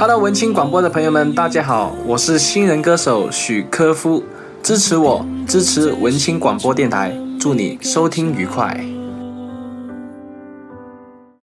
hello 文青广播的朋友们大家好，我是新人歌手许科夫，支持我，支持文青广播电台，祝你收听愉快。